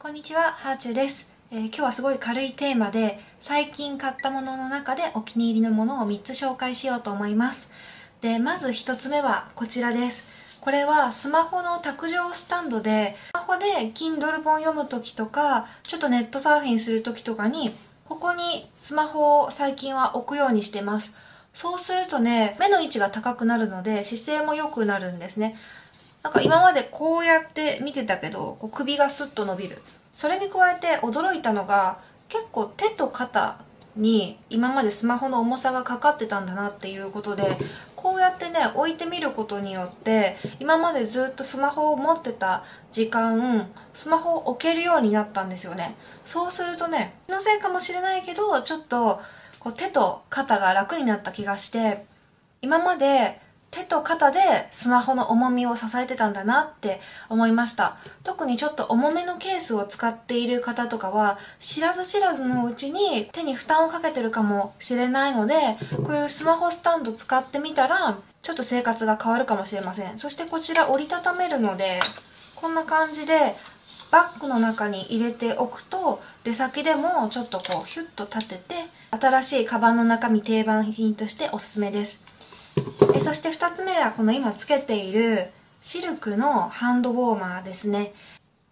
こんにちは、ハーチュです、えー今日はすごい軽いテーマで、最近買ったものの中でお気に入りのものを3つ紹介しようと思います。で、まず1つ目はこちらです。これはスマホの卓上スタンドで、スマホで Kindle 本読むときとか、ちょっとネットサーフィンするときとかに、ここにスマホを最近は置くようにしてます。そうするとね、目の位置が高くなるので姿勢も良くなるんですね。なんか今までこうやって見てたけど、こう首がスッと伸びる。それに加えて驚いたのが、結構手と肩に今までスマホの重さがかかってたんだなっていうことで、こうやってね、置いてみることによって、今までずっとスマホを持ってた時間、スマホを置けるようになったんですよね。そうするとね、気のせいかもしれないけど、ちょっとこう手と肩が楽になった気がして、今まで手と肩でスマホの重みを支えてたんだなって思いました。特にちょっと重めのケースを使っている方とかは知らず知らずのうちに手に負担をかけてるかもしれないのでこういうスマホスタンド使ってみたらちょっと生活が変わるかもしれません。そしてこちら折りたためるのでこんな感じでバッグの中に入れておくと出先でもちょっとこうヒュッと立てて新しいカバンの中身定番品としておすすめです。えそして2つ目はこの今つけているシルクのハンドウォーマーですね。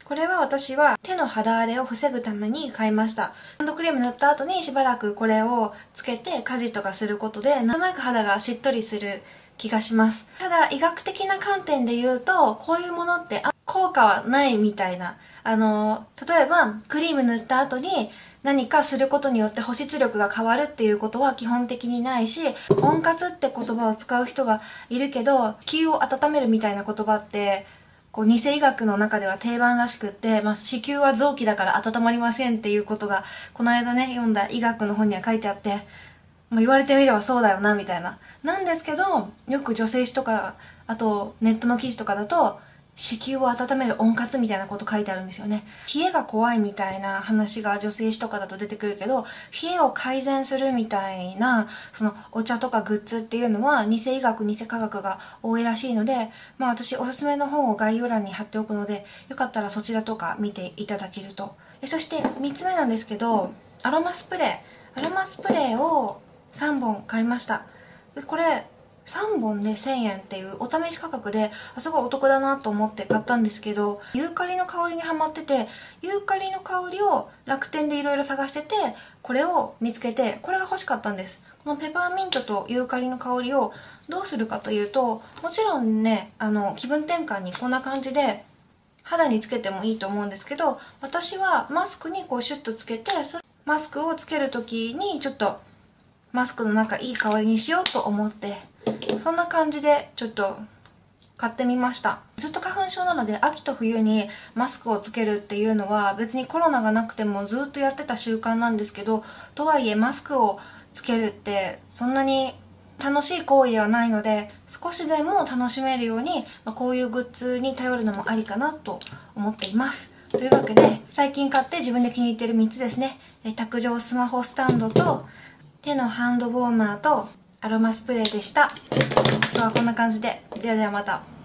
これは私は手の肌荒れを防ぐために買いました。ハンドクリーム塗った後にしばらくこれをつけて家事とかすることでなんとなく肌がしっとりする気がします。ただ医学的な観点で言うとこういうものって効果はないみたいな。あの例えばクリーム塗った後に何かすることによって保湿力が変わるっていうことは基本的にないし温活って言葉を使う人がいるけど子宮を温めるみたいな言葉ってこう偽医学の中では定番らしくって、まあ、子宮は臓器だから温まりませんっていうことがこの間ね読んだ医学の本には書いてあってまあ、言われてみればそうだよなみたいな。なんですけどよく女性誌とかあとネットの記事とかだと子宮を温める温活みたいなこと書いてあるんですよね。冷えが怖いみたいな話が女性誌とかだと出てくるけど冷えを改善するみたいなそのお茶とかグッズっていうのは偽医学偽科学が多いらしいのでまあ私おすすめの本を概要欄に貼っておくのでよかったらそちらとか見ていただけると。そして3つ目なんですけどアロマスプレー。アロマスプレーを3本買いました。これ3本で1000円っていうお試し価格ですごいお得だなと思って買ったんですけどユーカリの香りにハマっててユーカリの香りを楽天でいろいろ探しててこれを見つけてこれが欲しかったんです。このペパーミントとユーカリの香りをどうするかというともちろんねあの気分転換にこんな感じで肌につけてもいいと思うんですけど私はマスクにこうシュッとつけてマスクをつける時にちょっとマスクの中いい香りにしようと思ってそんな感じでちょっと買ってみました。ずっと花粉症なので秋と冬にマスクをつけるっていうのは別にコロナがなくてもずっとやってた習慣なんですけどとはいえマスクをつけるってそんなに楽しい行為ではないので少しでも楽しめるように、ま、こういうグッズに頼るのもありかなと思っています。というわけで最近買って自分で気に入ってる3つですね。卓上スマホスタンドと手のハンドウォーマーとアロマスプレーでした。今日はこんな感じで。ではではまた。